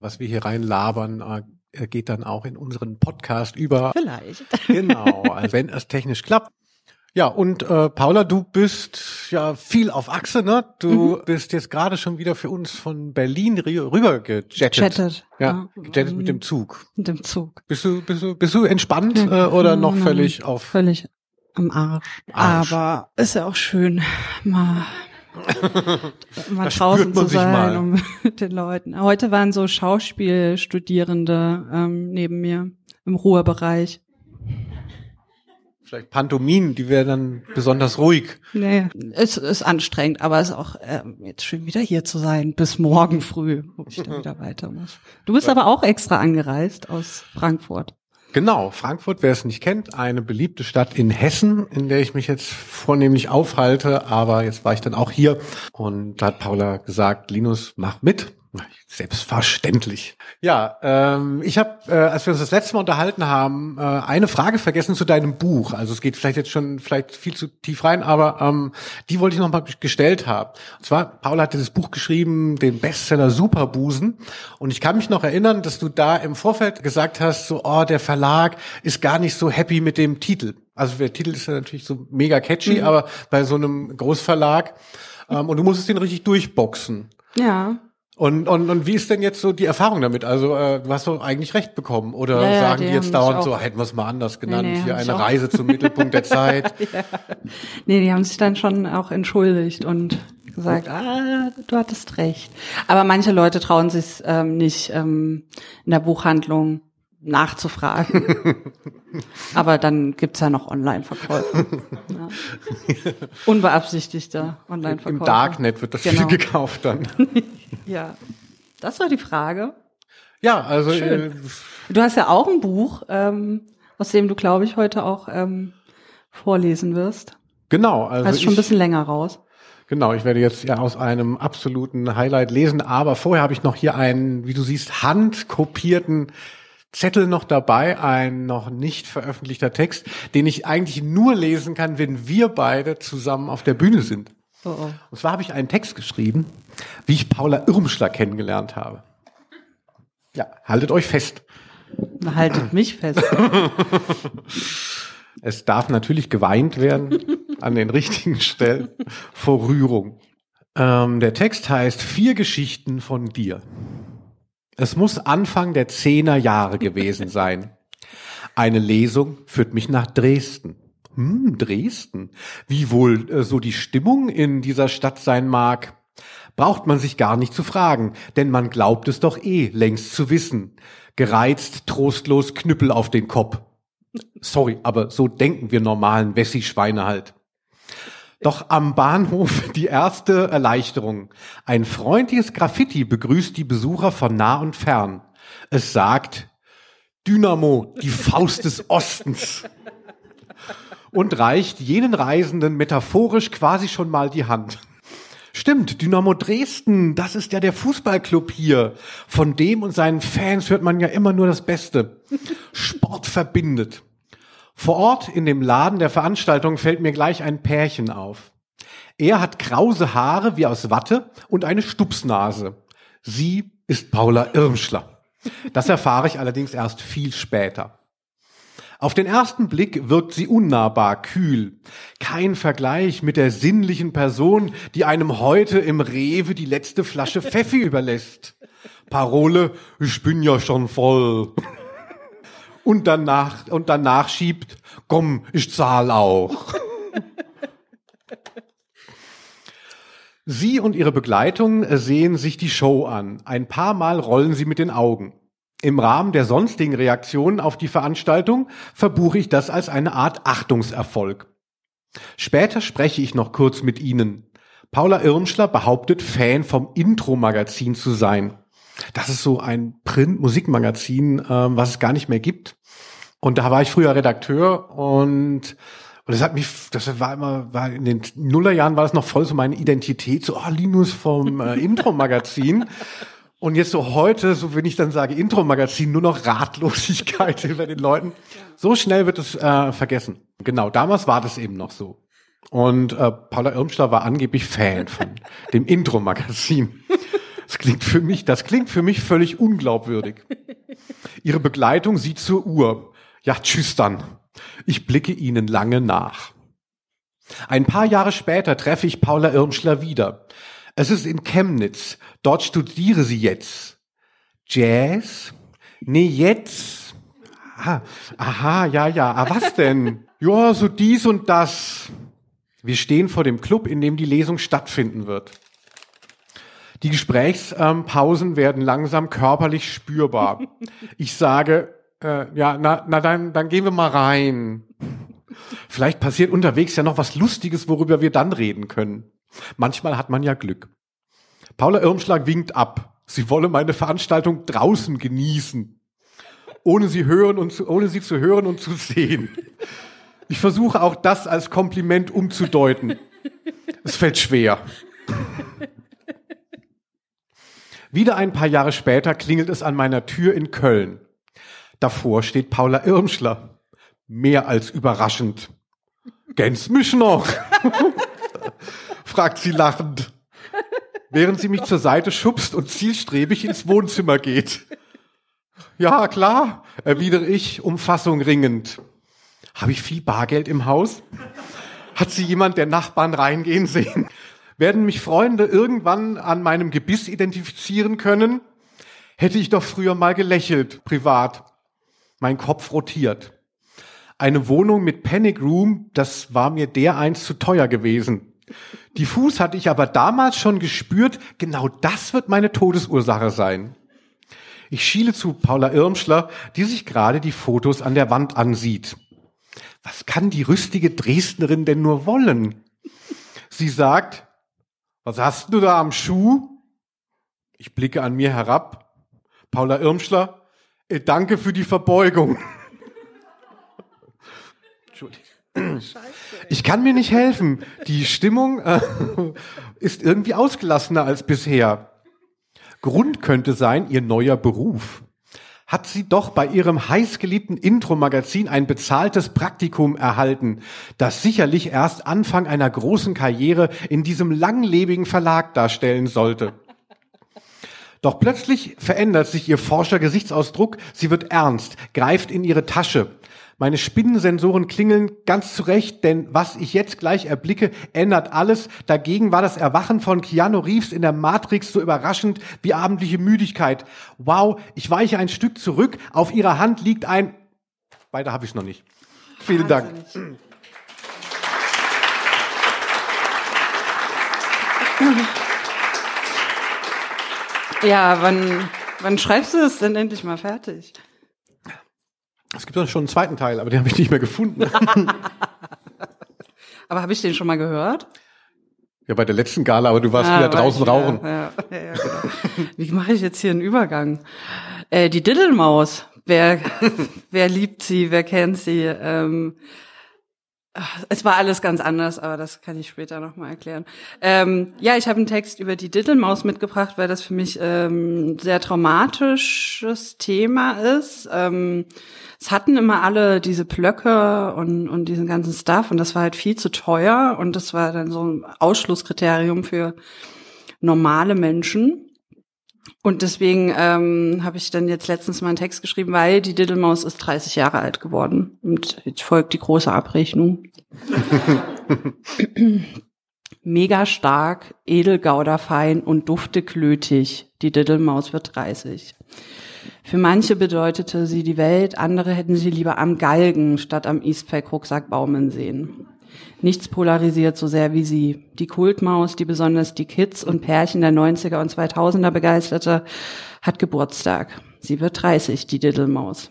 was wir hier reinlabern, äh, geht dann auch in unseren Podcast über. Vielleicht. Genau, also wenn es technisch klappt. Ja, und äh, Paula, du bist ja viel auf Achse, ne? Du mhm. bist jetzt gerade schon wieder für uns von Berlin rüber gejettet. Jettet. Ja, gejettet mit dem Zug. Mit dem Zug. Bist du, bist du, bist du entspannt äh, oder noch völlig auf? Völlig am Arsch. Arsch. Aber ist ja auch schön, mal mal draußen zu sein um mit den Leuten. Heute waren so Schauspielstudierende ähm, neben mir im Ruhebereich. Vielleicht Pantomin, die wäre dann besonders ruhig. Nee, es ist anstrengend, aber es ist auch äh, jetzt schön wieder hier zu sein, bis morgen früh, wo ich dann wieder weiter muss. Du bist aber auch extra angereist aus Frankfurt. Genau, Frankfurt, wer es nicht kennt, eine beliebte Stadt in Hessen, in der ich mich jetzt vornehmlich aufhalte, aber jetzt war ich dann auch hier und da hat Paula gesagt, Linus, mach mit. Selbstverständlich. Ja, ähm, ich habe, äh, als wir uns das letzte Mal unterhalten haben, äh, eine Frage vergessen zu deinem Buch. Also es geht vielleicht jetzt schon vielleicht viel zu tief rein, aber ähm, die wollte ich noch mal gestellt haben. Und zwar, Paul hat dieses Buch geschrieben, den Bestseller Superbusen. Und ich kann mich noch erinnern, dass du da im Vorfeld gesagt hast, so, oh, der Verlag ist gar nicht so happy mit dem Titel. Also der Titel ist ja natürlich so mega catchy, mhm. aber bei so einem Großverlag ähm, und du musstest den richtig durchboxen. Ja. Und, und, und wie ist denn jetzt so die Erfahrung damit? Also äh, du hast doch eigentlich recht bekommen. Oder ja, sagen die, die jetzt dauernd so, hätten wir es mal anders genannt, nee, nee, hier eine Reise zum Mittelpunkt der Zeit. ja. Nee, die haben sich dann schon auch entschuldigt und gesagt, ah, du hattest recht. Aber manche Leute trauen sich ähm, nicht ähm, in der Buchhandlung nachzufragen. Aber dann gibt's ja noch Online-Verkäufe. Ja. Unbeabsichtigter Online-Verkäufe. Im Darknet wird das genau. viel gekauft dann. Ja, das war die Frage. Ja, also äh, du hast ja auch ein Buch, ähm, aus dem du, glaube ich, heute auch ähm, vorlesen wirst. Genau. Also ist schon ein bisschen länger raus. Genau, ich werde jetzt ja aus einem absoluten Highlight lesen, aber vorher habe ich noch hier einen, wie du siehst, handkopierten Zettel noch dabei, ein noch nicht veröffentlichter Text, den ich eigentlich nur lesen kann, wenn wir beide zusammen auf der Bühne sind. Oh oh. Und zwar habe ich einen Text geschrieben, wie ich Paula Irmschler kennengelernt habe. Ja, haltet euch fest. Haltet mich fest. es darf natürlich geweint werden an den richtigen Stellen vor Rührung. Ähm, der Text heißt Vier Geschichten von dir. Es muss Anfang der Zehner Jahre gewesen sein. Eine Lesung führt mich nach Dresden. Hm, Dresden. Wie wohl äh, so die Stimmung in dieser Stadt sein mag, braucht man sich gar nicht zu fragen, denn man glaubt es doch eh längst zu wissen. Gereizt, trostlos, Knüppel auf den Kopf. Sorry, aber so denken wir normalen Wessi-Schweine halt. Doch am Bahnhof die erste Erleichterung. Ein freundliches Graffiti begrüßt die Besucher von nah und fern. Es sagt Dynamo, die Faust des Ostens. Und reicht jenen Reisenden metaphorisch quasi schon mal die Hand. Stimmt, Dynamo Dresden, das ist ja der Fußballclub hier. Von dem und seinen Fans hört man ja immer nur das Beste. Sport verbindet. Vor Ort in dem Laden der Veranstaltung fällt mir gleich ein Pärchen auf. Er hat krause Haare wie aus Watte und eine Stupsnase. Sie ist Paula Irmschler. Das erfahre ich allerdings erst viel später. Auf den ersten Blick wirkt sie unnahbar kühl. Kein Vergleich mit der sinnlichen Person, die einem heute im Rewe die letzte Flasche Pfeffi überlässt. Parole, ich bin ja schon voll und danach und danach schiebt, komm, ich zahl auch. Sie und ihre Begleitung sehen sich die Show an. Ein paar Mal rollen sie mit den Augen. Im Rahmen der sonstigen Reaktionen auf die Veranstaltung verbuche ich das als eine Art Achtungserfolg. Später spreche ich noch kurz mit Ihnen. Paula Irmschler behauptet, Fan vom Intro-Magazin zu sein. Das ist so ein Print-Musikmagazin, ähm, was es gar nicht mehr gibt. Und da war ich früher Redakteur und und das hat mich, das war immer, war in den Nullerjahren war das noch voll so meine Identität, so, oh, Linus vom äh, Intro-Magazin. Und jetzt so heute, so wenn ich dann sage Intro-Magazin, nur noch Ratlosigkeit über den Leuten. So schnell wird es äh, vergessen. Genau, damals war das eben noch so. Und äh, Paula Irmschler war angeblich Fan von dem Intro-Magazin. Das klingt für mich, das klingt für mich völlig unglaubwürdig. Ihre Begleitung sieht zur Uhr. Ja, tschüss dann. Ich blicke Ihnen lange nach. Ein paar Jahre später treffe ich Paula Irmschler wieder. Es ist in Chemnitz. Dort studiere sie jetzt. Jazz? Nee, jetzt. Ah, aha, ja, ja. Ah, was denn? ja, so dies und das. Wir stehen vor dem Club, in dem die Lesung stattfinden wird. Die Gesprächspausen werden langsam körperlich spürbar. Ich sage, äh, ja, na, na dann, dann gehen wir mal rein. Vielleicht passiert unterwegs ja noch was Lustiges, worüber wir dann reden können. Manchmal hat man ja Glück. Paula Irmschlag winkt ab. Sie wolle meine Veranstaltung draußen genießen. Ohne sie hören und zu, ohne sie zu hören und zu sehen. Ich versuche auch das als Kompliment umzudeuten. Es fällt schwer. Wieder ein paar Jahre später klingelt es an meiner Tür in Köln. Davor steht Paula Irmschler. Mehr als überraschend. Gens mich noch? Fragt sie lachend, während sie mich zur Seite schubst und zielstrebig ins Wohnzimmer geht. Ja, klar, erwidere ich, um Fassung ringend. Habe ich viel Bargeld im Haus? Hat sie jemand der Nachbarn reingehen sehen? Werden mich Freunde irgendwann an meinem Gebiss identifizieren können? Hätte ich doch früher mal gelächelt, privat. Mein Kopf rotiert. Eine Wohnung mit Panic Room, das war mir der eins zu teuer gewesen. Diffus hatte ich aber damals schon gespürt, genau das wird meine Todesursache sein. Ich schiele zu Paula Irmschler, die sich gerade die Fotos an der Wand ansieht. Was kann die rüstige Dresdnerin denn nur wollen? Sie sagt, was hast du da am Schuh? Ich blicke an mir herab. Paula Irmschler, äh, danke für die Verbeugung. Entschuldigung. Ich kann mir nicht helfen. Die Stimmung äh, ist irgendwie ausgelassener als bisher. Grund könnte sein ihr neuer Beruf. Hat sie doch bei ihrem heißgeliebten Intro-Magazin ein bezahltes Praktikum erhalten, das sicherlich erst Anfang einer großen Karriere in diesem langlebigen Verlag darstellen sollte. Doch plötzlich verändert sich ihr forscher Gesichtsausdruck, sie wird ernst, greift in ihre Tasche. Meine Spinnensensoren klingeln ganz zurecht, denn was ich jetzt gleich erblicke, ändert alles. Dagegen war das Erwachen von Keanu Reeves in der Matrix so überraschend wie abendliche Müdigkeit. Wow, ich weiche ein Stück zurück. Auf ihrer Hand liegt ein... Weiter habe ich noch nicht. Vielen Dank. Ja, wann, wann schreibst du es denn endlich mal fertig? Es gibt doch schon einen zweiten Teil, aber den habe ich nicht mehr gefunden. aber habe ich den schon mal gehört? Ja, bei der letzten Gala, aber du warst ah, wieder draußen ich, rauchen. Ja, ja, ja, genau. Wie mache ich jetzt hier einen Übergang? Äh, die Diddelmaus. Wer, wer liebt sie? Wer kennt sie? Ähm, es war alles ganz anders, aber das kann ich später nochmal erklären. Ähm, ja, ich habe einen Text über die Dittelmaus mitgebracht, weil das für mich ähm, sehr traumatisches Thema ist. Ähm, es hatten immer alle diese Plöcke und, und diesen ganzen Stuff und das war halt viel zu teuer und das war dann so ein Ausschlusskriterium für normale Menschen. Und deswegen ähm, habe ich dann jetzt letztens mal einen Text geschrieben, weil die Diddlemaus ist 30 Jahre alt geworden. Und jetzt folgt die große Abrechnung. Mega stark, edelgauderfein und dufteklötig. Die Diddlemaus wird 30. Für manche bedeutete sie die Welt, andere hätten sie lieber am Galgen statt am Eastpack Rucksack baumeln sehen. Nichts polarisiert so sehr wie sie. Die Kultmaus, die besonders die Kids und Pärchen der 90er und 2000er begeisterte, hat Geburtstag. Sie wird 30, die Diddlemaus.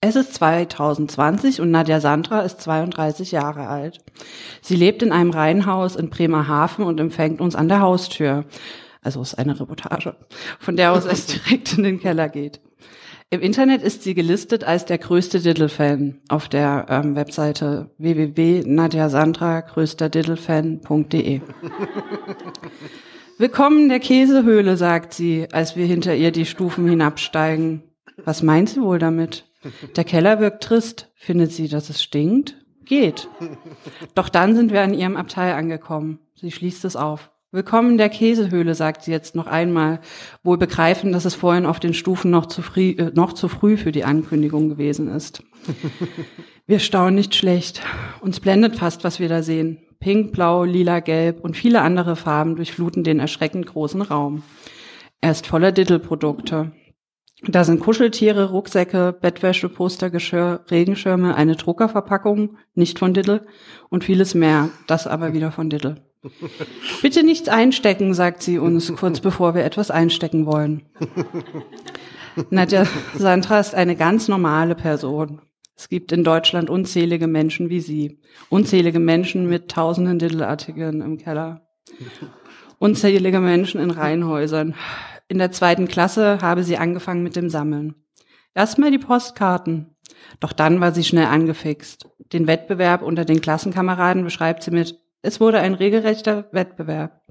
Es ist 2020 und Nadja Sandra ist 32 Jahre alt. Sie lebt in einem Reihenhaus in Bremerhaven und empfängt uns an der Haustür. Also ist eine Reportage, von der aus es direkt in den Keller geht. Im Internet ist sie gelistet als der größte Diddle-Fan auf der ähm, Webseite www.nadjasandra-größterdiddlefan.de. Willkommen der Käsehöhle, sagt sie, als wir hinter ihr die Stufen hinabsteigen. Was meint sie wohl damit? Der Keller wirkt trist. Findet sie, dass es stinkt? Geht. Doch dann sind wir an ihrem Abteil angekommen. Sie schließt es auf. Willkommen in der Käsehöhle, sagt sie jetzt noch einmal, wohl begreifen, dass es vorhin auf den Stufen noch zu, früh, äh, noch zu früh für die Ankündigung gewesen ist. Wir staunen nicht schlecht. Uns blendet fast, was wir da sehen. Pink, blau, lila, gelb und viele andere Farben durchfluten den erschreckend großen Raum. Er ist voller Dittelprodukte. Da sind Kuscheltiere, Rucksäcke, Bettwäsche, Postergeschirr, Regenschirme, eine Druckerverpackung, nicht von Diddle und vieles mehr, das aber wieder von Diddle. Bitte nichts einstecken, sagt sie uns, kurz bevor wir etwas einstecken wollen. Nadja Sandra ist eine ganz normale Person. Es gibt in Deutschland unzählige Menschen wie sie. Unzählige Menschen mit tausenden Diddle-Artikeln im Keller. Unzählige Menschen in Reihenhäusern. In der zweiten Klasse habe sie angefangen mit dem Sammeln. Erstmal die Postkarten. Doch dann war sie schnell angefixt. Den Wettbewerb unter den Klassenkameraden beschreibt sie mit, es wurde ein regelrechter Wettbewerb.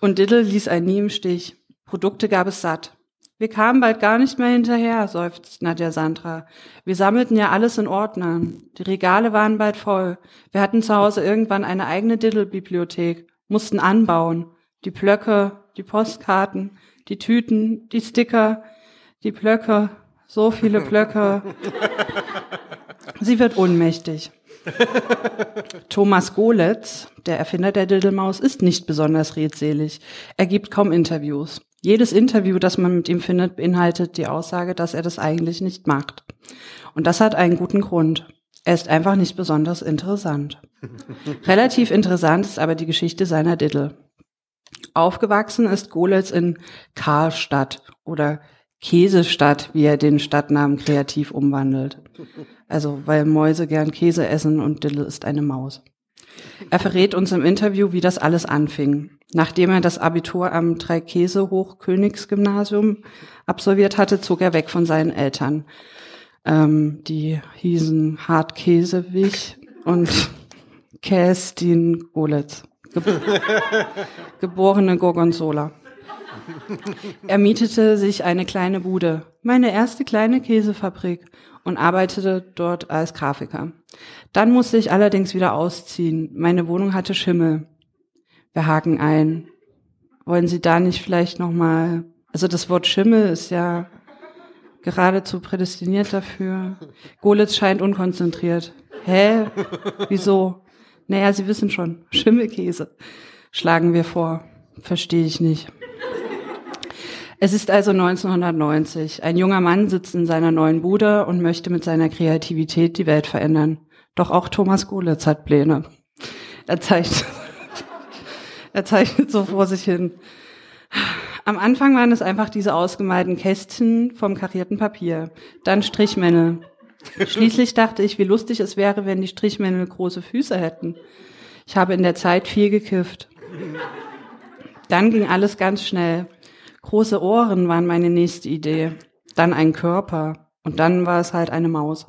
Und Diddle ließ einen nie im Stich. Produkte gab es satt. Wir kamen bald gar nicht mehr hinterher, seufzt Nadja Sandra. Wir sammelten ja alles in Ordnern. Die Regale waren bald voll. Wir hatten zu Hause irgendwann eine eigene Diddle-Bibliothek, mussten anbauen. Die Plöcke, die Postkarten, die Tüten, die Sticker, die Plöcke, so viele Plöcke. Sie wird ohnmächtig. Thomas Goletz, der Erfinder der Diddlemaus, ist nicht besonders redselig. Er gibt kaum Interviews. Jedes Interview, das man mit ihm findet, beinhaltet die Aussage, dass er das eigentlich nicht macht. Und das hat einen guten Grund. Er ist einfach nicht besonders interessant. Relativ interessant ist aber die Geschichte seiner Diddle. Aufgewachsen ist Golitz in Karlstadt oder Käsestadt, wie er den Stadtnamen kreativ umwandelt. Also, weil Mäuse gern Käse essen und Diddle ist eine Maus. Er verrät uns im Interview, wie das alles anfing. Nachdem er das Abitur am Dreikäse-Hochkönigsgymnasium absolviert hatte, zog er weg von seinen Eltern. Ähm, die hießen Hartkäsewig und Kästin Golitz. geborene Gorgonzola. Er mietete sich eine kleine Bude, meine erste kleine Käsefabrik, und arbeitete dort als Grafiker. Dann musste ich allerdings wieder ausziehen. Meine Wohnung hatte Schimmel. Wir haken ein. Wollen Sie da nicht vielleicht noch mal? Also das Wort Schimmel ist ja geradezu prädestiniert dafür. Golitz scheint unkonzentriert. Hä? Wieso? Naja, Sie wissen schon, Schimmelkäse schlagen wir vor. Verstehe ich nicht. Es ist also 1990. Ein junger Mann sitzt in seiner neuen Bude und möchte mit seiner Kreativität die Welt verändern. Doch auch Thomas Golitz hat Pläne. Er zeichnet, er zeichnet so vor sich hin. Am Anfang waren es einfach diese ausgemalten Kästchen vom karierten Papier. Dann Strichmännel. Schließlich dachte ich, wie lustig es wäre, wenn die Strichmännel große Füße hätten. Ich habe in der Zeit viel gekifft. Dann ging alles ganz schnell. Große Ohren waren meine nächste Idee. Dann ein Körper. Und dann war es halt eine Maus.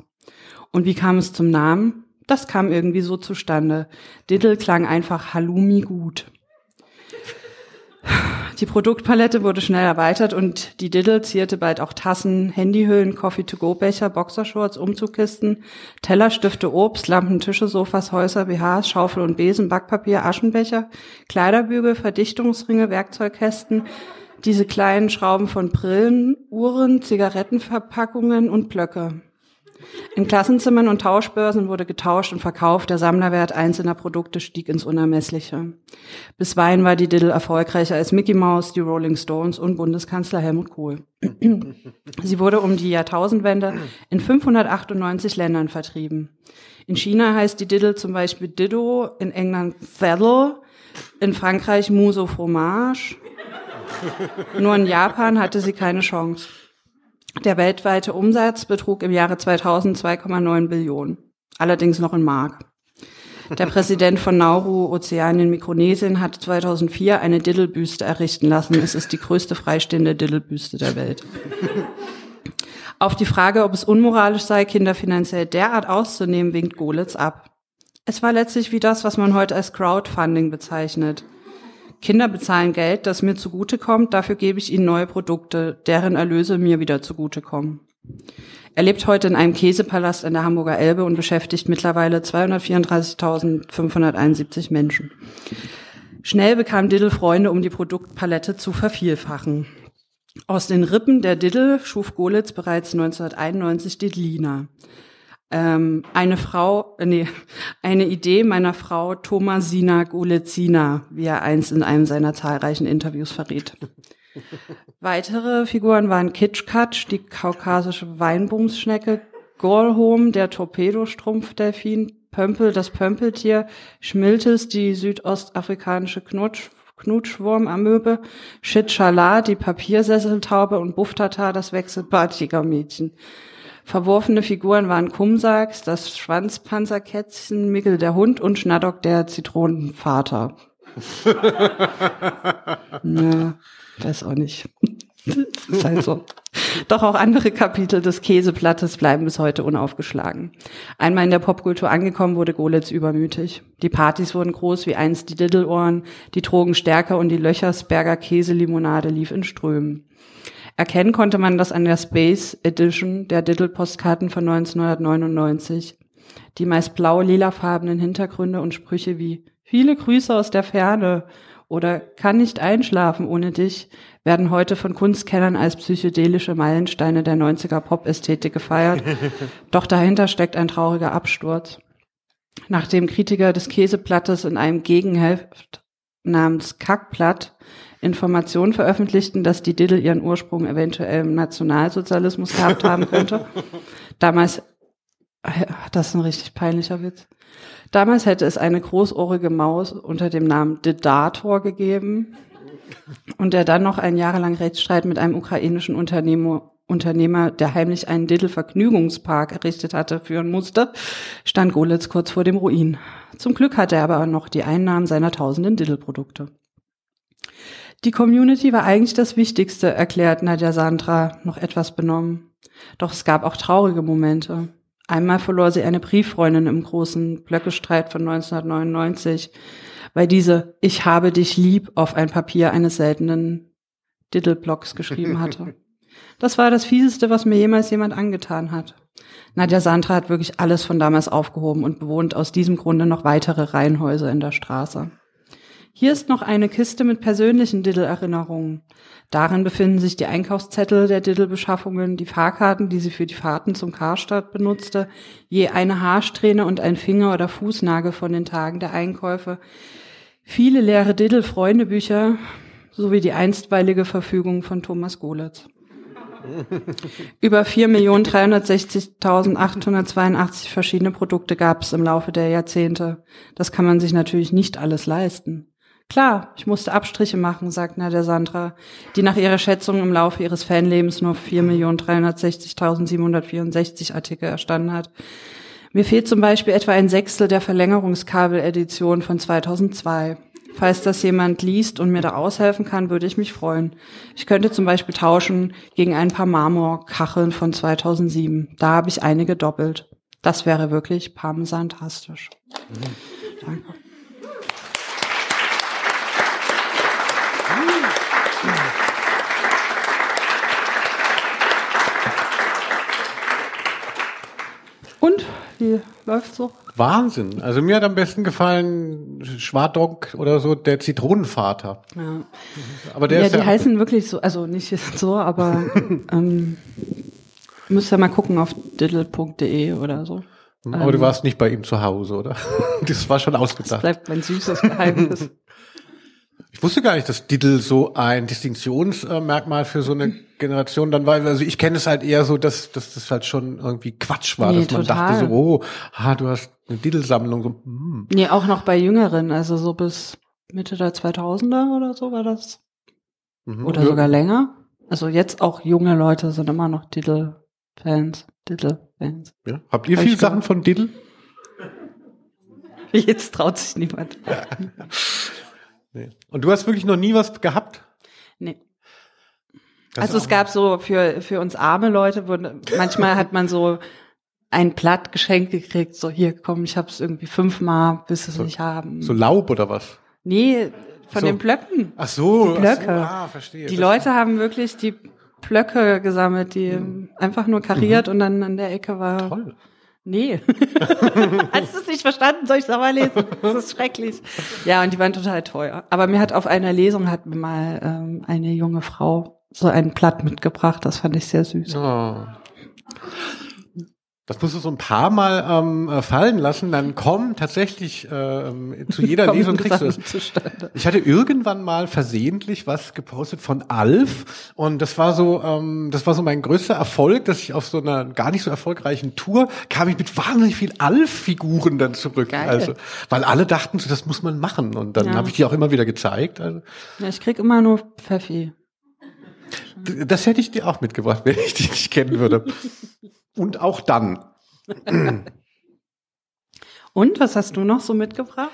Und wie kam es zum Namen? Das kam irgendwie so zustande. Diddle klang einfach Halloumi gut. Die Produktpalette wurde schnell erweitert und die Diddle zierte bald auch Tassen, Handyhüllen, Coffee-to-go-Becher, Boxershorts, Umzugkisten, Teller, Stifte, Obst, Lampen, Tische, Sofas, Häuser, BHs, Schaufel und Besen, Backpapier, Aschenbecher, Kleiderbügel, Verdichtungsringe, Werkzeugkästen, diese kleinen Schrauben von Brillen, Uhren, Zigarettenverpackungen und Blöcke. In Klassenzimmern und Tauschbörsen wurde getauscht und verkauft, der Sammlerwert einzelner Produkte stieg ins Unermessliche. Bisweilen war die Diddle erfolgreicher als Mickey Mouse, die Rolling Stones und Bundeskanzler Helmut Kohl. Sie wurde um die Jahrtausendwende in 598 Ländern vertrieben. In China heißt die Diddle zum Beispiel Dido, in England Saddle, in Frankreich Muso Fromage. Nur in Japan hatte sie keine Chance. Der weltweite Umsatz betrug im Jahre 2000 2,9 Billionen, allerdings noch in Mark. Der Präsident von Nauru, Ozeanien, Mikronesien hat 2004 eine Diddle-Büste errichten lassen. Es ist die größte freistehende Diddle-Büste der Welt. Auf die Frage, ob es unmoralisch sei, Kinder finanziell derart auszunehmen, winkt Golitz ab. Es war letztlich wie das, was man heute als Crowdfunding bezeichnet. Kinder bezahlen Geld, das mir zugutekommt, dafür gebe ich ihnen neue Produkte, deren Erlöse mir wieder zugutekommen. Er lebt heute in einem Käsepalast an der Hamburger Elbe und beschäftigt mittlerweile 234.571 Menschen. Schnell bekam Diddle Freunde, um die Produktpalette zu vervielfachen. Aus den Rippen der Diddle schuf Golitz bereits 1991 Diddlina. Ähm, eine Frau, äh, nee, eine Idee meiner Frau Thomasina Golitzina, wie er einst in einem seiner zahlreichen Interviews verriet. Weitere Figuren waren Kitschkatsch, die kaukasische Weinbumsschnecke, Gorlholm, der Torpedostrumpfdelfin, Pömpel, das Pömpeltier, Schmiltes, die südostafrikanische Knutsch, Knutschwurmamöbe, Shitchala, die Papiersesseltaube und Buftata, das Wechselbartigermädchen. Verworfene Figuren waren Kumsax, das Schwanzpanzerkätzchen, Mickel der Hund und Schnadock der Zitronenvater. Na, weiß auch nicht. ist halt so. Doch auch andere Kapitel des Käseplattes bleiben bis heute unaufgeschlagen. Einmal in der Popkultur angekommen, wurde Golitz übermütig. Die Partys wurden groß wie einst die Diddleohren, die Drogen stärker und die Löchersberger Käselimonade lief in Strömen. Erkennen konnte man das an der Space Edition der Diddle-Postkarten von 1999. Die meist blau-lilafarbenen Hintergründe und Sprüche wie Viele Grüße aus der Ferne oder Kann nicht einschlafen ohne dich werden heute von Kunstkennern als psychedelische Meilensteine der 90er Pop-Ästhetik gefeiert. Doch dahinter steckt ein trauriger Absturz. Nachdem Kritiker des Käseplattes in einem Gegenheft namens Kackplatt Informationen veröffentlichten, dass die Diddle ihren Ursprung eventuell im Nationalsozialismus gehabt haben könnte. Damals, das ist ein richtig peinlicher Witz. Damals hätte es eine großohrige Maus unter dem Namen Didator gegeben und der dann noch einen jahrelang Rechtsstreit mit einem ukrainischen Unternehmer, Unternehmer, der heimlich einen Diddle-Vergnügungspark errichtet hatte, führen musste, stand Golitz kurz vor dem Ruin. Zum Glück hatte er aber noch die Einnahmen seiner tausenden Diddle-Produkte. Die Community war eigentlich das Wichtigste, erklärt Nadja Sandra noch etwas benommen. Doch es gab auch traurige Momente. Einmal verlor sie eine Brieffreundin im großen Blöckestreit von 1999, weil diese Ich habe dich lieb auf ein Papier eines seltenen Diddleblocks geschrieben hatte. Das war das Fieseste, was mir jemals jemand angetan hat. Nadja Sandra hat wirklich alles von damals aufgehoben und bewohnt aus diesem Grunde noch weitere Reihenhäuser in der Straße. Hier ist noch eine Kiste mit persönlichen Diddle-Erinnerungen. Darin befinden sich die Einkaufszettel der Diddle-Beschaffungen, die Fahrkarten, die sie für die Fahrten zum Karstadt benutzte, je eine Haarsträhne und ein Finger- oder Fußnagel von den Tagen der Einkäufe, viele leere Diddle-Freundebücher sowie die einstweilige Verfügung von Thomas Golitz. Über 4.360.882 verschiedene Produkte gab es im Laufe der Jahrzehnte. Das kann man sich natürlich nicht alles leisten. Klar, ich musste Abstriche machen, sagt Nadja Sandra, die nach ihrer Schätzung im Laufe ihres Fanlebens nur 4.360.764 Artikel erstanden hat. Mir fehlt zum Beispiel etwa ein Sechstel der Verlängerungskabel-Edition von 2002. Falls das jemand liest und mir da aushelfen kann, würde ich mich freuen. Ich könnte zum Beispiel tauschen gegen ein paar Marmorkacheln von 2007. Da habe ich einige doppelt. Das wäre wirklich parmesantastisch. Mhm. Danke. Und wie läuft's so? Wahnsinn. Also mir hat am besten gefallen Schwadrock oder so, der Zitronenvater. Ja. Aber der ja, ist die ja heißen wirklich so, also nicht so, aber ähm, müsst ihr mal gucken auf diddle.de oder so. Aber ähm, du warst nicht bei ihm zu Hause, oder? Das war schon ausgedacht. Das bleibt mein süßes Geheimnis. Ich wusste gar nicht, dass Diddle so ein Distinktionsmerkmal für so eine Generation dann war. Also ich kenne es halt eher so, dass, dass das halt schon irgendwie Quatsch war, nee, dass man total. dachte so, oh, ah, du hast eine Diddle-Sammlung. So, hm. Nee, auch noch bei Jüngeren, also so bis Mitte der 2000er oder so war das. Mhm. Oder ja. sogar länger. Also jetzt auch junge Leute sind immer noch Diddle-Fans. Diddle-Fans. Ja. Habt ihr Hab viele Sachen von Diddle? Jetzt traut sich niemand. Nee. Und du hast wirklich noch nie was gehabt? Nee. Das also es gab so für, für uns arme Leute, manchmal hat man so ein Blatt geschenkt gekriegt, so hier komm, ich hab's irgendwie fünfmal, bis es so, nicht haben. So Laub oder was? Nee, von so. den Blöcken. Ach so, die Blöcke. So, ah, verstehe. Die Leute haben wirklich die Blöcke gesammelt, die einfach nur kariert und dann an der Ecke war. Toll. Nee. Hast du es nicht verstanden? Soll ich es nochmal lesen? Das ist schrecklich. Ja, und die waren total teuer. Aber mir hat auf einer Lesung hat mir mal ähm, eine junge Frau so ein Blatt mitgebracht. Das fand ich sehr süß. Oh. Das musst du so ein paar Mal ähm, äh, fallen lassen, dann kommen tatsächlich ähm, zu jeder Kommen Lesung kriegst du zustande. Ich hatte irgendwann mal versehentlich was gepostet von Alf und das war so, ähm, das war so mein größter Erfolg, dass ich auf so einer gar nicht so erfolgreichen Tour kam ich mit wahnsinnig viel Alf-Figuren dann zurück. Geil. Also, weil alle dachten, so, das muss man machen und dann Ja. habe ich die auch immer wieder gezeigt. Also, Ja, ich krieg immer nur Pfeffi. Das hätte ich dir auch mitgebracht, wenn ich dich nicht kennen würde. Und auch dann. Und was hast du noch so mitgebracht?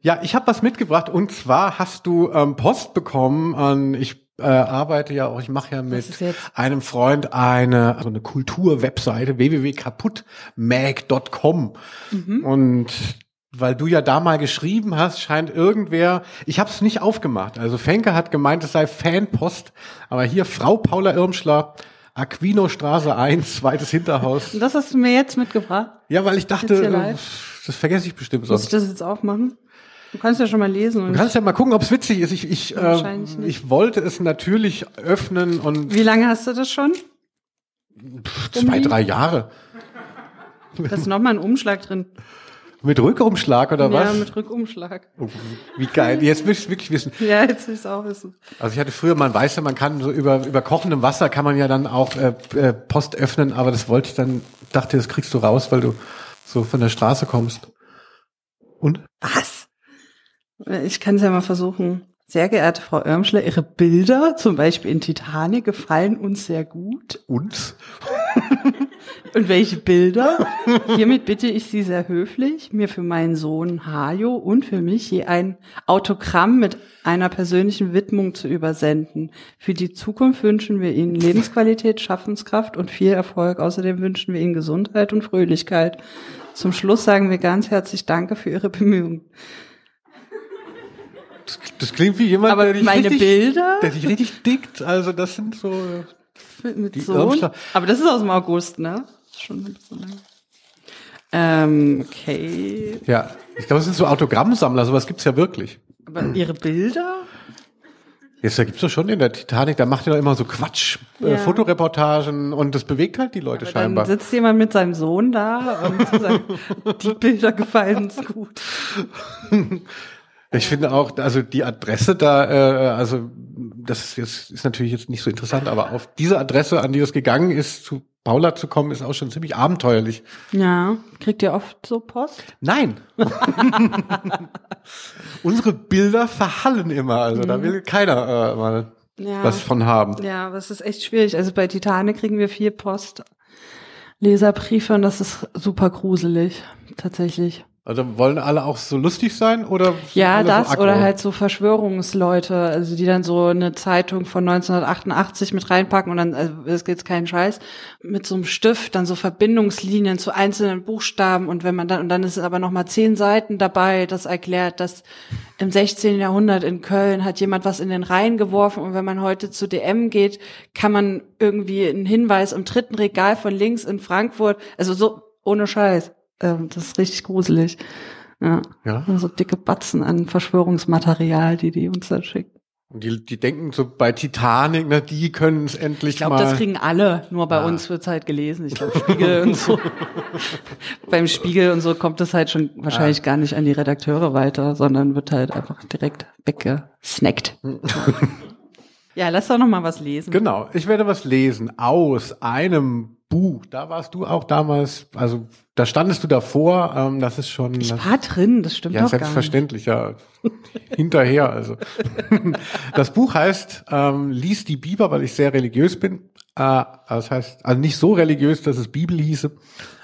Ja, ich habe was mitgebracht und zwar hast du ähm, Post bekommen. An, ich äh, arbeite ja auch, ich mache ja mit einem Freund eine, also eine Kulturwebseite www.kaputtmag.com und weil du ja da mal geschrieben hast, scheint irgendwer, ich habe es nicht aufgemacht. Also Fenke hat gemeint, es sei Fanpost, aber hier Frau Paula Irmschler, Aquino Straße 1, zweites Hinterhaus. Und das hast du mir jetzt mitgebracht? Ja, weil ich dachte, äh, das vergesse ich bestimmt Muss ich sonst. das jetzt aufmachen? Du kannst ja schon mal lesen. Und Du kannst ja mal gucken, ob es witzig ist. Ich, ich, äh, ich wollte es natürlich öffnen und wie lange hast du das schon? zwei, drei Jahre. Da ist nochmal ein Umschlag drin. Mit Rückumschlag oder Ja, was? mit Rückumschlag. Oh, wie geil. Jetzt will ich wirklich wissen. Ja, jetzt will ich es auch wissen. Also ich hatte früher, man weiß ja, man kann so über, über kochendem Wasser kann man ja dann auch äh, äh, Post öffnen, aber das wollte ich dann, dachte, das kriegst du raus, weil du so von der Straße kommst. Und? Was? Ich kann es ja mal versuchen. Sehr geehrte Frau Irmschler, Ihre Bilder, zum Beispiel in Titanic, gefallen uns sehr gut. Uns? Und welche Bilder? Hiermit bitte ich Sie sehr höflich, mir für meinen Sohn Hajo und für mich je ein Autogramm mit einer persönlichen Widmung zu übersenden. Für die Zukunft wünschen wir Ihnen Lebensqualität, Schaffenskraft und viel Erfolg. Außerdem wünschen wir Ihnen Gesundheit und Fröhlichkeit. Zum Schluss sagen wir ganz herzlich Danke für Ihre Bemühungen. Das, das klingt wie jemand, Aber der dich meine richtig, Bilder der dich richtig dickt. Also das sind so. mit Die Sohn. Aber das ist aus dem August, ne? Schon ein bisschen lang. Ähm, okay. Ja, ich glaube, es sind so Autogrammsammler. Sowas gibt's ja wirklich. Aber Ihre Bilder? Jetzt da gibt's doch schon in der Titanic, da macht ihr doch immer so Quatsch, äh, Ja. Fotoreportagen und das bewegt halt die Leute Dann scheinbar. sitzt jemand mit seinem Sohn da und sagt, die Bilder gefallen uns gut. Ich finde auch, also die Adresse da, äh, also das ist, jetzt, ist natürlich jetzt nicht so interessant, aber auf diese Adresse, an die das gegangen ist, zu Paula zu kommen, ist auch schon ziemlich abenteuerlich. Ja, kriegt ihr oft so Post? Nein. Unsere Bilder verhallen immer, also da will keiner äh, mal Mhm. Ja. was von haben. Ja, aber es ist echt schwierig. Also bei Titanic kriegen wir viel Post, Leserbriefe und das ist super gruselig, tatsächlich. Also wollen alle auch so lustig sein oder? Ja, das so oder halt so Verschwörungsleute, also die dann so eine Zeitung von 1988 mit reinpacken und dann, also es geht keinen Scheiß, mit so einem Stift dann so Verbindungslinien zu einzelnen Buchstaben und wenn man dann, und dann ist es aber nochmal zehn Seiten dabei, das erklärt, dass im 16. Jahrhundert in Köln hat jemand was in den Rhein geworfen und wenn man heute zu DM geht, kann man irgendwie einen Hinweis im dritten Regal von links in Frankfurt, also so ohne Scheiß. Ähm, das ist richtig gruselig. Ja. Ja. So dicke Batzen an Verschwörungsmaterial, die die uns dann schicken. Und die, die denken so bei Titanic, na, die können es endlich Ich glaube, mal. das kriegen alle, nur bei Ah. uns wird's halt gelesen. Ich glaube, Spiegel und so. Beim Spiegel und so kommt es halt schon wahrscheinlich gar nicht an die Redakteure weiter, sondern wird halt einfach direkt weggesnackt. ja, lass doch noch mal was lesen. Genau, ich werde was lesen aus einem Buch. Da warst du auch damals, also da standest du davor, ähm, das ist schon Ich war drin, das stimmt ja doch gar nicht. selbstverständlich, ja. Hinterher, also. das Buch heißt ähm, Lies die Biber, weil ich sehr religiös bin. Äh, das heißt, also nicht so religiös, dass es Bibel hieße.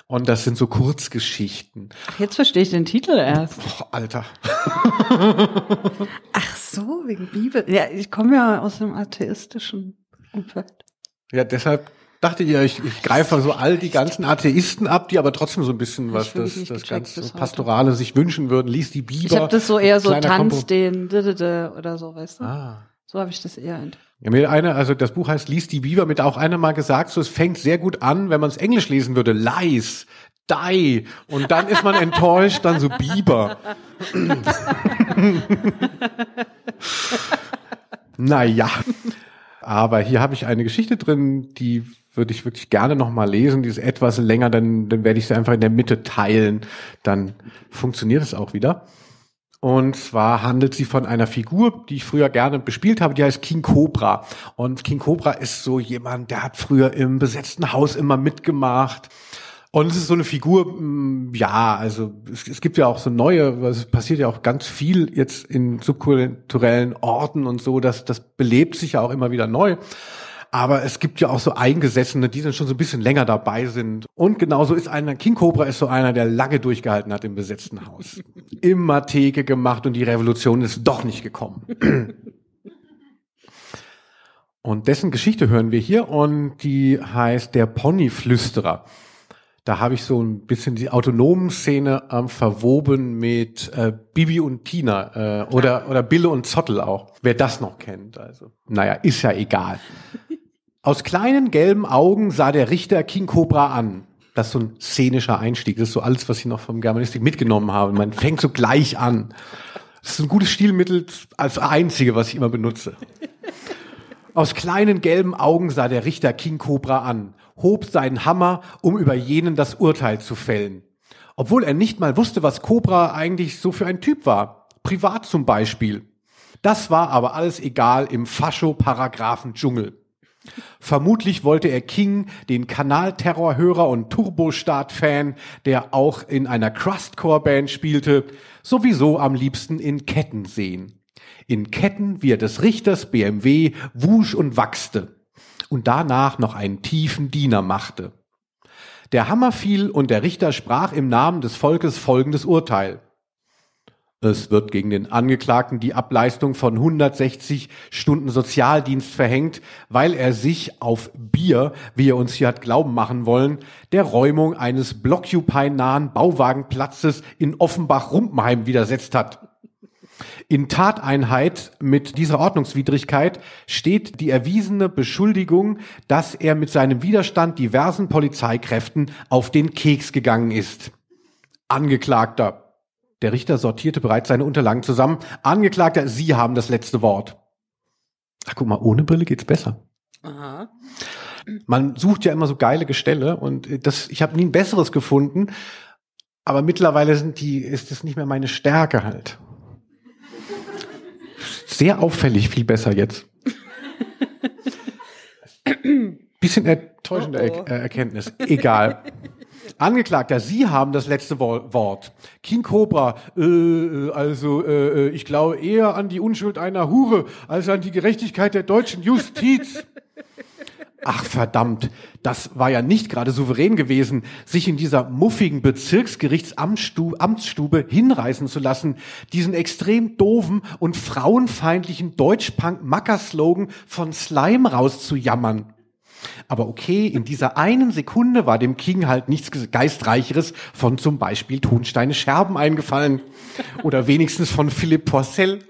Und das sind so Kurzgeschichten. Ach, jetzt verstehe ich den Titel erst. Boah, Alter. Ach so, wegen Bibel. Ja, ich komme ja aus dem atheistischen Umfeld. Ja, deshalb dachte ja, ich, ich greife so all die ganzen Atheisten ab, die aber trotzdem so ein bisschen was das, das ganze. Pastorale sich wünschen würden. Lies die Biber. Ich habe das so eher so Tanz den oder so, weißt du? Ah. So habe ich das eher Ja, mir einer, also das Buch heißt Lies die Biber, mit auch einer mal gesagt, so es fängt sehr gut an, wenn man es Englisch lesen würde, Lies, die, und dann ist man enttäuscht, dann so Biber. naja, aber hier habe ich eine Geschichte drin, die würde ich wirklich gerne noch mal lesen. Die ist etwas länger, dann, dann werde ich sie einfach in der Mitte teilen. Dann funktioniert es auch wieder. Und zwar handelt sie von einer Figur, die ich früher gerne bespielt habe, die heißt King Cobra. Und King Cobra ist so jemand, der hat früher im besetzten Haus immer mitgemacht. Und es ist so eine Figur, mm, ja, also es, es gibt ja auch so neue, es passiert ja auch ganz viel jetzt in subkulturellen Orten und so, dass das belebt sich ja auch immer wieder neu. Aber es gibt ja auch so Eingesessene, die dann schon so ein bisschen länger dabei sind. Und genauso ist einer, King Cobra ist so einer, der lange durchgehalten hat im besetzten Haus. Immer Theke gemacht und die Revolution ist doch nicht gekommen. Und dessen Geschichte hören wir hier und die heißt Der Ponyflüsterer. Da habe ich so ein bisschen die autonomen Szene ähm, verwoben mit äh, Bibi und Tina äh, oder, oder Bille und Zottel auch. Wer das noch kennt. Also, naja, ist ja egal. Aus kleinen gelben Augen sah der Richter King Cobra an. Das ist so ein szenischer Einstieg. Das ist so alles, was ich noch vom Germanistik mitgenommen habe. Man fängt so gleich an. Das ist ein gutes Stilmittel als einzige, was ich immer benutze. Aus kleinen gelben Augen sah der Richter King Cobra an hob seinen Hammer, um über jenen das Urteil zu fällen. Obwohl er nicht mal wusste, was Cobra eigentlich so für ein Typ war. Privat zum Beispiel. Das war aber alles egal im Fascho-Paragraphen-Dschungel. Vermutlich wollte er King, den Kanalterrorhörer und Turbostart-Fan, der auch in einer Crustcore-Band spielte, sowieso am liebsten in Ketten sehen. In Ketten, wie er des Richters BMW wusch und wachste und danach noch einen tiefen Diener machte. Der Hammer fiel und der Richter sprach im Namen des Volkes folgendes Urteil. Es wird gegen den Angeklagten die Ableistung von 160 Stunden Sozialdienst verhängt, weil er sich auf Bier, wie er uns hier hat glauben machen wollen, der Räumung eines Blockupy-nahen Bauwagenplatzes in Offenbach-Rumpenheim widersetzt hat. In Tateinheit mit dieser Ordnungswidrigkeit steht die erwiesene Beschuldigung, dass er mit seinem Widerstand diversen Polizeikräften auf den Keks gegangen ist. Angeklagter. Der Richter sortierte bereits seine Unterlagen zusammen. Angeklagter, Sie haben das letzte Wort. Ach, guck mal, ohne Brille geht's besser. Aha. Man sucht ja immer so geile Gestelle und das, ich habe nie ein besseres gefunden, aber mittlerweile sind die, ist es nicht mehr meine Stärke halt sehr auffällig viel besser jetzt. Bisschen enttäuschende oh oh. Er Erkenntnis. Egal. Angeklagter, Sie haben das letzte Wort. King Cobra, äh, äh, also äh, äh, ich glaube eher an die Unschuld einer Hure als an die Gerechtigkeit der deutschen Justiz. Ach verdammt, das war ja nicht gerade souverän gewesen, sich in dieser muffigen Bezirksgerichtsamtsstube hinreißen zu lassen, diesen extrem doofen und frauenfeindlichen Deutschpunk-Macker-Slogan von Slime rauszujammern. Aber okay, in dieser einen Sekunde war dem King halt nichts Geistreicheres von zum Beispiel Tonsteine Scherben eingefallen. Oder wenigstens von Philipp Porcel.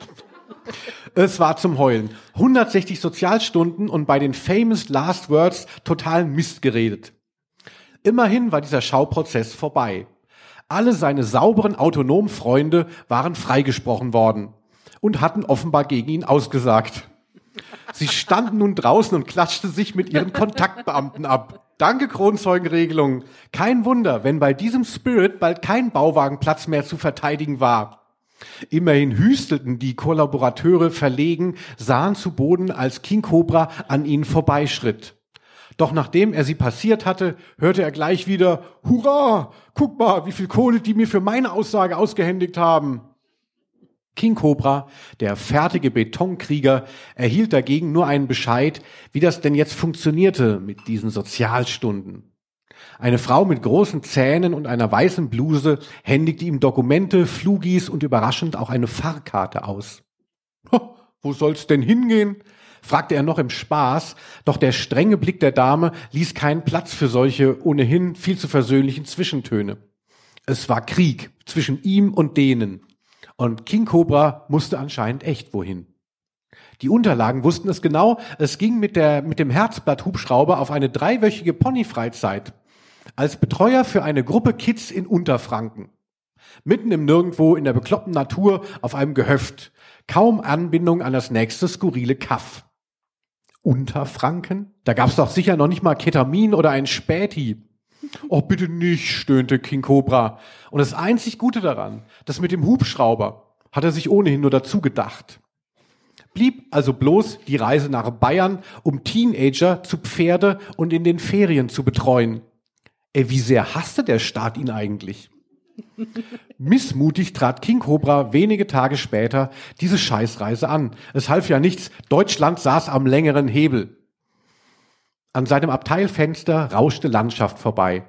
Es war zum Heulen. 160 Sozialstunden und bei den famous last words total Mist geredet. Immerhin war dieser Schauprozess vorbei. Alle seine sauberen, autonomen Freunde waren freigesprochen worden und hatten offenbar gegen ihn ausgesagt. Sie standen nun draußen und klatschten sich mit ihren Kontaktbeamten ab. Danke Kronzeugenregelung. Kein Wunder, wenn bei diesem Spirit bald kein Bauwagenplatz mehr zu verteidigen war. Immerhin hüstelten die Kollaborateure verlegen, sahen zu Boden, als King Cobra an ihnen vorbeischritt. Doch nachdem er sie passiert hatte, hörte er gleich wieder, Hurra! Guck mal, wie viel Kohle die mir für meine Aussage ausgehändigt haben. King Cobra, der fertige Betonkrieger, erhielt dagegen nur einen Bescheid, wie das denn jetzt funktionierte mit diesen Sozialstunden. Eine Frau mit großen Zähnen und einer weißen Bluse händigte ihm Dokumente, Flugis und überraschend auch eine Fahrkarte aus. Wo soll's denn hingehen? fragte er noch im Spaß, doch der strenge Blick der Dame ließ keinen Platz für solche ohnehin viel zu versöhnlichen Zwischentöne. Es war Krieg zwischen ihm und denen. Und King Cobra musste anscheinend echt wohin. Die Unterlagen wussten es genau. Es ging mit, der, mit dem Herzblatt-Hubschrauber auf eine dreiwöchige Ponyfreizeit als Betreuer für eine Gruppe Kids in Unterfranken. Mitten im Nirgendwo in der bekloppten Natur auf einem Gehöft. Kaum Anbindung an das nächste skurrile Kaff. Unterfranken? Da gab's doch sicher noch nicht mal Ketamin oder ein Späti. Oh, bitte nicht, stöhnte King Cobra. Und das einzig Gute daran, das mit dem Hubschrauber, hat er sich ohnehin nur dazu gedacht. Blieb also bloß die Reise nach Bayern, um Teenager zu Pferde und in den Ferien zu betreuen. Ey, wie sehr hasste der Staat ihn eigentlich? Missmutig trat King Cobra wenige Tage später diese Scheißreise an. Es half ja nichts, Deutschland saß am längeren Hebel. An seinem Abteilfenster rauschte Landschaft vorbei.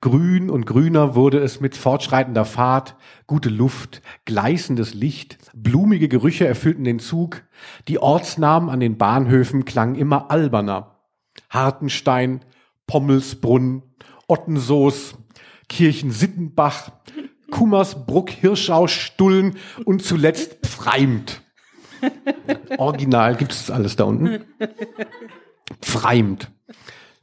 Grün und grüner wurde es mit fortschreitender Fahrt, gute Luft, gleißendes Licht, blumige Gerüche erfüllten den Zug, die Ortsnamen an den Bahnhöfen klangen immer alberner. Hartenstein, Pommelsbrunn, Ottensoos, Kirchensittenbach, Kummersbruck, Hirschau, Stullen und zuletzt Pfreimt. Original gibt es alles da unten. Pfreimt.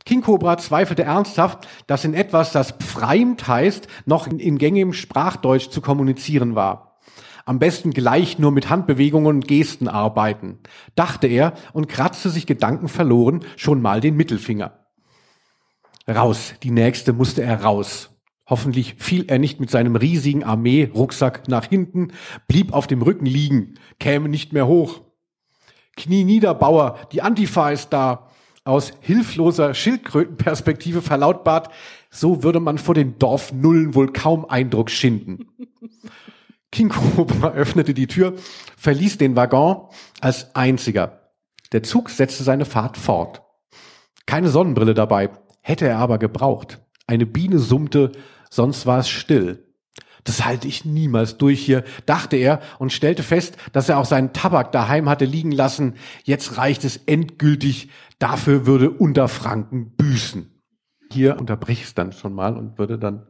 King Cobra zweifelte ernsthaft, dass in etwas, das Pfreimt heißt, noch in, in gängigem Sprachdeutsch zu kommunizieren war. Am besten gleich nur mit Handbewegungen und Gesten arbeiten, dachte er und kratzte sich gedankenverloren schon mal den Mittelfinger. Raus, die nächste musste er raus. Hoffentlich fiel er nicht mit seinem riesigen Armee-Rucksack nach hinten, blieb auf dem Rücken liegen, käme nicht mehr hoch. Knie nieder, Bauer, die Antifa ist da aus hilfloser Schildkrötenperspektive verlautbart, so würde man vor den Dorfnullen wohl kaum Eindruck schinden. King Cobra öffnete die Tür, verließ den Waggon als einziger. Der Zug setzte seine Fahrt fort. Keine Sonnenbrille dabei, hätte er aber gebraucht. Eine Biene summte, sonst war es still. Das halte ich niemals durch hier, dachte er und stellte fest, dass er auch seinen Tabak daheim hatte liegen lassen. Jetzt reicht es endgültig, dafür würde Unterfranken büßen. Hier unterbrich ich es dann schon mal und würde dann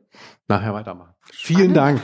nachher weitermachen. Spannend. Vielen Dank.